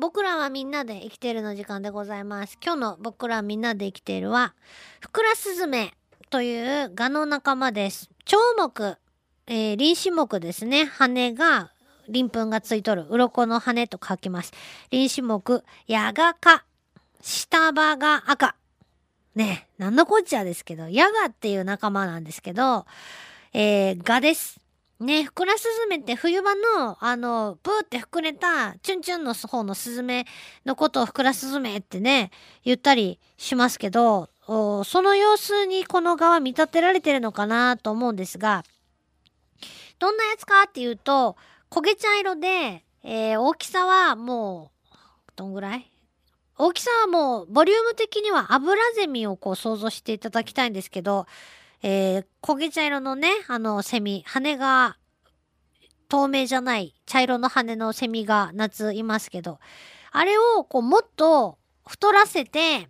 僕らはみんなで生きているの時間でございます。今日の僕らみんなで生きているは、フクラスズメというガの仲間です。蝶目、えー、臨死目ですね。羽が、鱗粉がついとる。鱗の羽と書きます。臨死目、ヤガ科、下葉が赤。ね、なんのこっちゃですけど、ヤガっていう仲間なんですけど、えー、ガです。ね、フクラスズメって冬場の、あの、ブーって膨れた、チュンチュンの方のスズメのことをフクラスズメってね、言ったりしますけど、その様子にこの側見立てられてるのかなと思うんですが、どんなやつかっていうと、焦げ茶色で、えー、大きさはもう、どんぐらい？大きさはもう、ボリューム的には油ゼミをこう想像していただきたいんですけど、えー、焦げ茶色のね、あの、セミ、羽が透明じゃない茶色の羽のセミが夏いますけど、あれをこうもっと太らせて、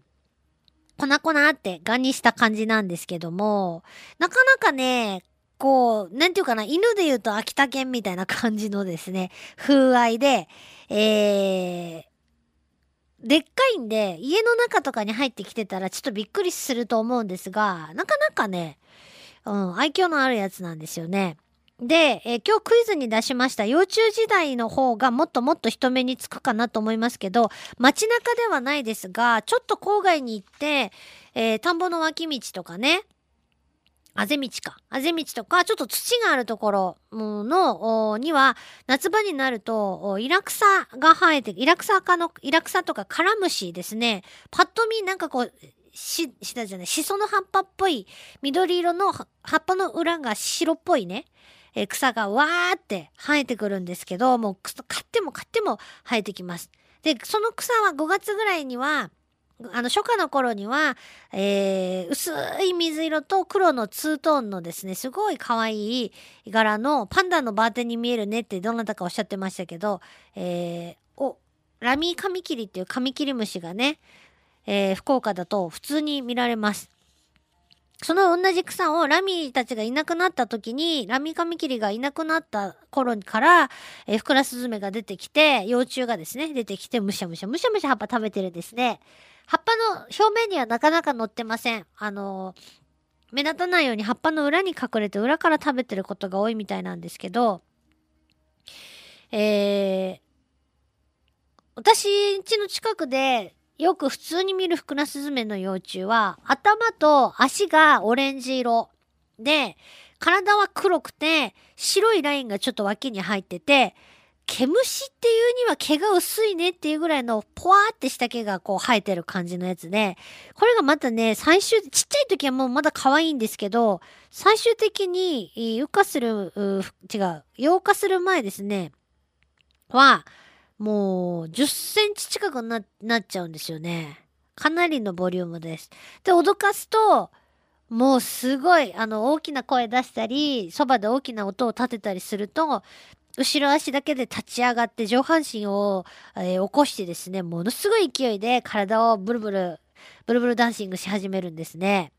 粉々ってガにした感じなんですけども、なかなかね、こう、なんていうかな、犬で言うと秋田犬みたいな感じのですね、風合いで、えー、でっかいんで、家の中とかに入ってきてたらちょっとびっくりすると思うんですが、なかなかね、うん、愛嬌のあるやつなんですよね。で、えー、今日クイズに出しました幼虫時代の方がもっともっと人目につくかなと思いますけど、街中ではないですが、ちょっと郊外に行って、えー、田んぼの脇道とかね、あぜ道か。あぜ道とか、ちょっと土があるところの、には、夏場になると、イラクサが生えて、イラクサ科の、イラクサとかカラムシですね。パッと見なんかこう、し、したじゃない、シソの葉っぱっぽい、緑色の葉っぱの裏が白っぽいね。えー、草がわーって生えてくるんですけど、もう買っても買っても生えてきます。で、その草は5月ぐらいには、あの、初夏の頃には、えー、薄い水色と黒のツートーンのですね、すごい可愛い柄のパンダのバーテンに見えるねってどなたかおっしゃってましたけど、えー、お、ラミーカミキリっていうカミキリムシがね、えー、福岡だと普通に見られます。その同じ草をラミーたちがいなくなった時に、ラミカミキリがいなくなった頃から、えー、フクラスズメが出てきて、幼虫がですね、出てきて、むしゃむしゃ、むしゃむしゃ葉っぱ食べてるですね。葉っぱの表面にはなかなか乗ってません。あのー、目立たないように葉っぱの裏に隠れて裏から食べてることが多いみたいなんですけど、えー、私ん家の近くでよく普通に見るフクラスズメの幼虫は、頭と足がオレンジ色。で、体は黒くて、白いラインがちょっと脇に入ってて、毛虫っていうには毛が薄いねっていうぐらいのポワーってした毛がこう生えてる感じのやつで、これがまたね、最終、ちっちゃい時はもうまだ可愛いんですけど、最終的に、羽化する、違う、溶化する前ですね、は、もう10センチ近くなっちゃうんですよね。かなりのボリュームです。で、脅かすと、もうすごい、あの、大きな声出したり、そばで大きな音を立てたりすると、後ろ足だけで立ち上がって上半身を、えー、起こしてですね、ものすごい勢いで体をブルブル、ブルブルダンシングし始めるんですね。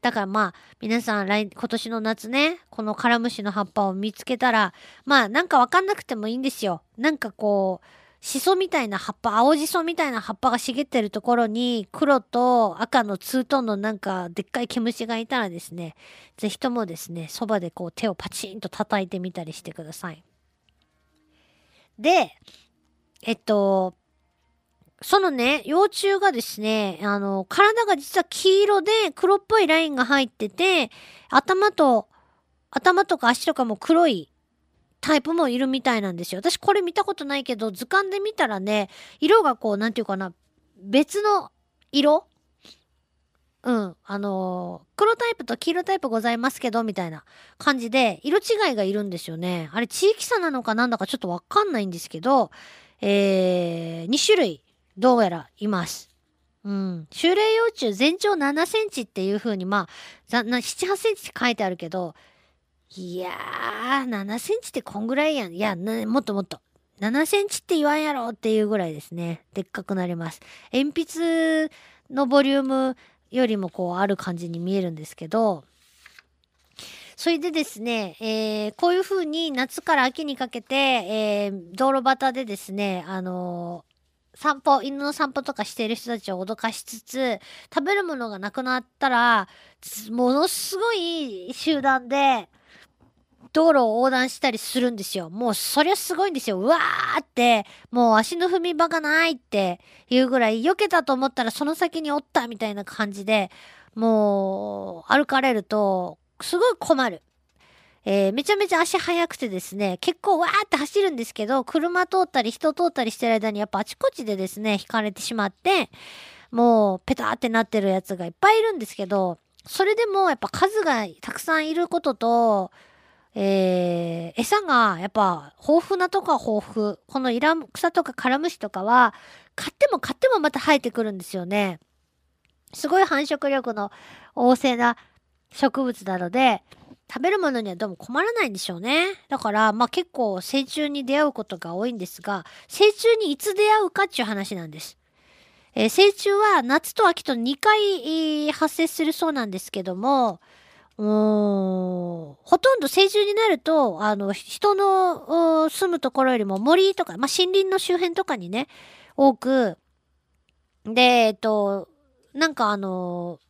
だからまあ、皆さん来、今年の夏ね、このカラムシの葉っぱを見つけたら、まあなんかわかんなくてもいいんですよ。なんかこう、シソみたいな葉っぱ、青じそみたいな葉っぱが茂ってるところに、黒と赤のツートンのなんかでっかい毛虫がいたらですね、ぜひともですね、そばでこう手をパチンと叩いてみたりしてください。で、えっと、そのね、幼虫がですね、あの、体が実は黄色で黒っぽいラインが入ってて、頭と、頭とか足とかも黒いタイプもいるみたいなんですよ。私これ見たことないけど、図鑑で見たらね、色がこう、なんていうかな、別の色？うん。あの、黒タイプと黄色タイプございますけど、みたいな感じで、色違いがいるんですよね。あれ、地域差なのかなんだかちょっとわかんないんですけど、えー、2種類どうやらいます。うん。修霊幼虫全長7センチっていう風に、まあ、7、8センチって書いてあるけど、いやー、7センチってこんぐらいやん。いや、もっともっと。7センチって言わんやろっていうぐらいですね。でっかくなります。鉛筆のボリュームよりもこうある感じに見えるんですけど、それでですね、えー、こういう風に夏から秋にかけて、えー、道路端でですね、あの散歩、犬の散歩とかしている人たちを脅かしつつ、食べるものがなくなったら、ものすごい集団で、道路を横断したりするんですよ。もうそりゃすごいんですよ。うわーって、もう足の踏み場がないっていうぐらい、避けたと思ったらその先におったみたいな感じで、もう歩かれると、すごい困る。えー、めちゃめちゃ足速くてですね、結構わーって走るんですけど、車通ったり人通ったりしてる間にやっぱあちこちでですね、引かれてしまって、もうペターってなってるやつがいっぱいいるんですけど、それでもやっぱ数がたくさんいることと、えー、餌がやっぱ豊富なとこは豊富。このイラ草とかカラムシとかは、買っても買ってもまた生えてくるんですよね。すごい繁殖力の旺盛な植物なので、食べるものにはどうも困らないんでしょうね。だから、まあ結構成虫に出会うことが多いんですが、成虫にいつ出会うかっていう話なんです。えー、成虫は夏と秋と2回、発生するそうなんですけども、うーん、ほとんど成虫になると、あの、人の住むところよりも森とか、まあ森林の周辺とかにね、多く、で、えっと、なんかあの、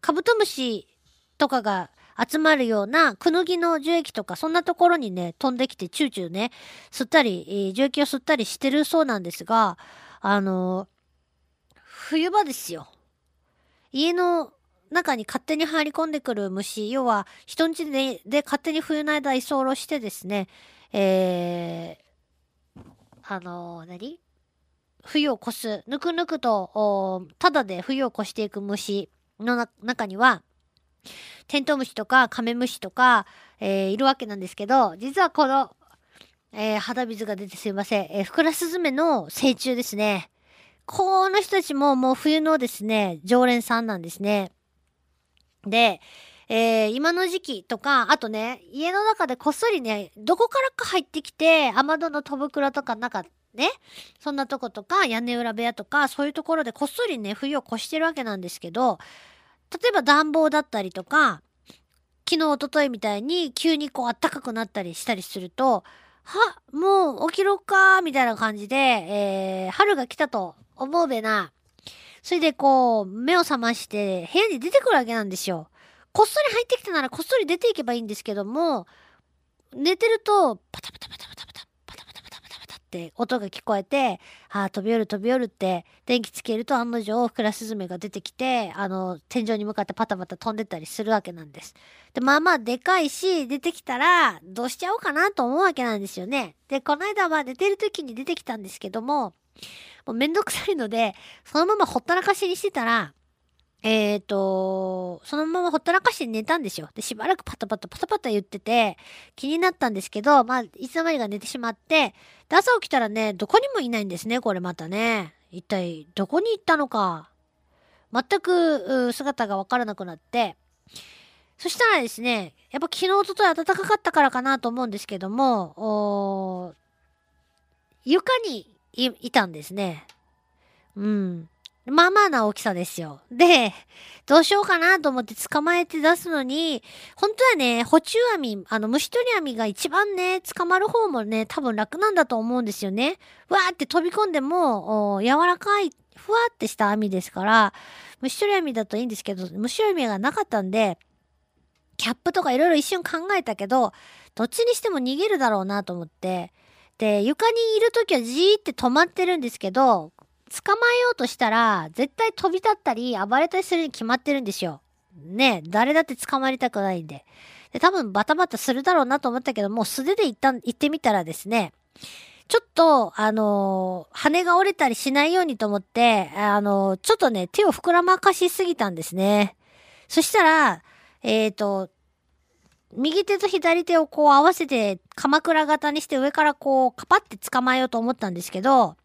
カブトムシとかが集まるようなクヌギの樹液とかそんなところにね、飛んできてチューチューね、吸ったり、えー、樹液を吸ったりしてるそうなんですが、あの、冬場ですよ。家の中に勝手に入り込んでくる虫、要は人んちでで勝手に冬の間居候してですね、えー、あの、何？冬を越す、ぬくぬくと、ただで冬を越していく虫の中には、テントウムシとかカメムシとか、えー、いるわけなんですけど、実はこの、えー、肌水が出てすいません。えー、フクラスズメの成虫ですね。この人たちももう冬のですね、常連さんなんですね。で、えー、今の時期とか、あとね、家の中でこっそりね、どこからか入ってきて、雨戸の戸袋とか中、ね、そんなとことか、屋根裏部屋とか、そういうところでこっそりね、冬を越してるわけなんですけど、例えば暖房だったりとか、昨日、おとといみたいに急にこう暖かくなったりしたりすると、は、もう起きろかみたいな感じで、えー、春が来たと思うべな。それでこう、目を覚まして部屋に出てくるわけなんですよ。こっそり入ってきたならこっそり出ていけばいいんですけども、寝てると、パタパタパタって音が聞こえて、ああ、飛び降る飛び降るって、電気つけると案の定、クラスズメが出てきて、あの、天井に向かってパタパタ飛んでったりするわけなんです。で、まあまあでかいし、出てきたら、どうしちゃおうかなと思うわけなんですよね。で、この間は寝てる時に出てきたんですけども、もうめんどくさいので、そのままほったらかしにしてたら、えっ、ー、と、そのままほったらかして寝たんですよ。で、しばらくパタパタパタパタ言ってて、気になったんですけど、まあ、いつの間にか寝てしまって、朝起きたらね、どこにもいないんですね、これまたね。一体、どこに行ったのか。全く、姿がわからなくなって、そしたらですね、やっぱ昨日、おととい暖かかったからかなと思うんですけども、床にいたんですね。うん。まあまあな大きさですよ。で、どうしようかなと思って捕まえて出すのに、本当はね、補充網、あの、虫取り網が一番ね、捕まる方もね、多分楽なんだと思うんですよね。わーって飛び込んでも、柔らかい、ふわってした網ですから、虫取り網だといいんですけど、虫取り網がなかったんで、キャップとかいろいろ一瞬考えたけど、どっちにしても逃げるだろうなと思って、で、床にいるときはじーって止まってるんですけど、捕まえようとしたら、絶対飛び立ったり暴れたりするに決まってるんですよ。ね誰だって捕まりたくないんで。で、多分バタバタするだろうなと思ったけど、もう素手で一旦行ってみたらですね、ちょっと、あのー、羽が折れたりしないようにと思って、あのー、ちょっとね、手を膨らまかしすぎたんですね。そしたら、えっ、ー、と、右手と左手をこう合わせて鎌倉型にして上からこうカパって捕まえようと思ったんですけど、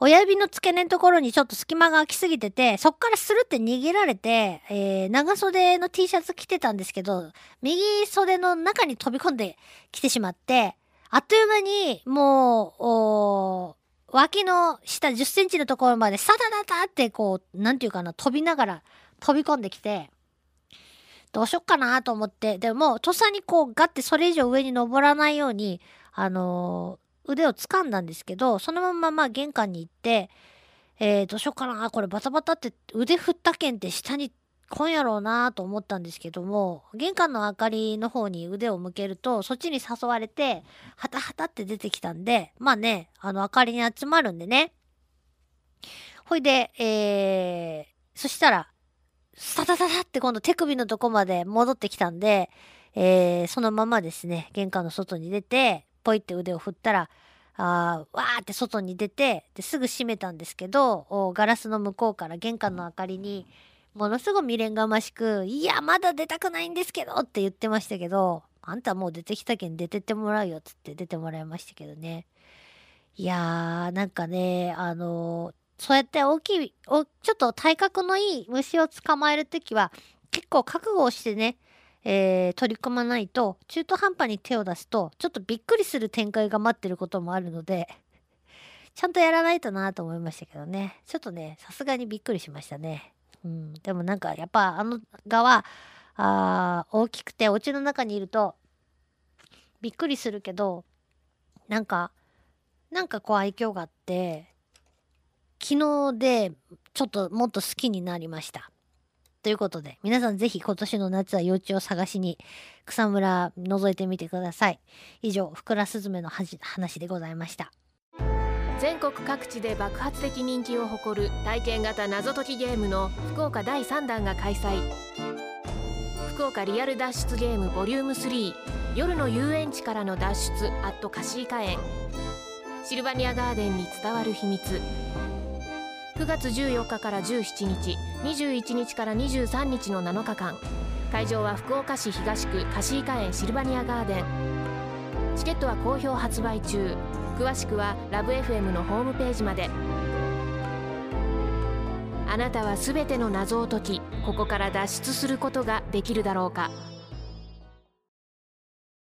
親指の付け根のところにちょっと隙間が空きすぎてて、そっからスルって逃げられて、えー、長袖の T シャツ着てたんですけど、右袖の中に飛び込んできてしまって、あっという間に、もう、脇の下10センチのところまでサダダダってこう、なんていうかな、飛びながら飛び込んできて、どうしよっかなと思って、でも、とっさにこう、ガッてそれ以上上に登らないように、あの腕を掴んだんですけど、そのままま玄関に行って、えー、どうしようかな、これバタバタって腕振ったけんって下に来んやろうなと思ったんですけども、玄関の明かりの方に腕を向けると、そっちに誘われて、はたはたって出てきたんで、まあね、あの明かりに集まるんでね。ほいで、えー、そしたら、スタタタタって今度手首のとこまで戻ってきたんで、えー、そのままですね、玄関の外に出て、ポイって腕を振ったら、あわーって外に出てですぐ閉めたんですけどガラスの向こうから玄関の明かりにものすごい未練がましく「いやまだ出たくないんですけど」って言ってましたけど「あんたもう出てきたけん出てってもらうよ」っつって出てもらいましたけどね。いやーなんかねあのー、そうやって大きいちょっと体格のいい虫を捕まえる時は結構覚悟をしてねえー、取り組まないと中途半端に手を出すとちょっとびっくりする展開が待ってることもあるのでちゃんとやらないとなと思いましたけどね。ちょっとねさすがにびっくりしましたね。うん。でもなんかやっぱあの側あ大きくてお家の中にいるとびっくりするけどなんかなんかこう愛嬌があって昨日でちょっともっと好きになりました。ということで、皆さんぜひ今年の夏は幼虫を探しに草むら覗いてみてください。以上、ふくらすずめの話でございました。全国各地で爆発的人気を誇る体験型謎解きゲームの福岡第3弾が開催福岡リアル脱出ゲームボリューム3夜の遊園地からの脱出アットカシーカ園シルバニアガーデンに伝わる秘密9月14日から17日21日から23日の7日間。会場は福岡市東区貸井花園シルバニアガーデン。チケットは好評発売中。詳しくはラブ f m のホームページまで。あなたは全ての謎を解きここから脱出することができるだろうか。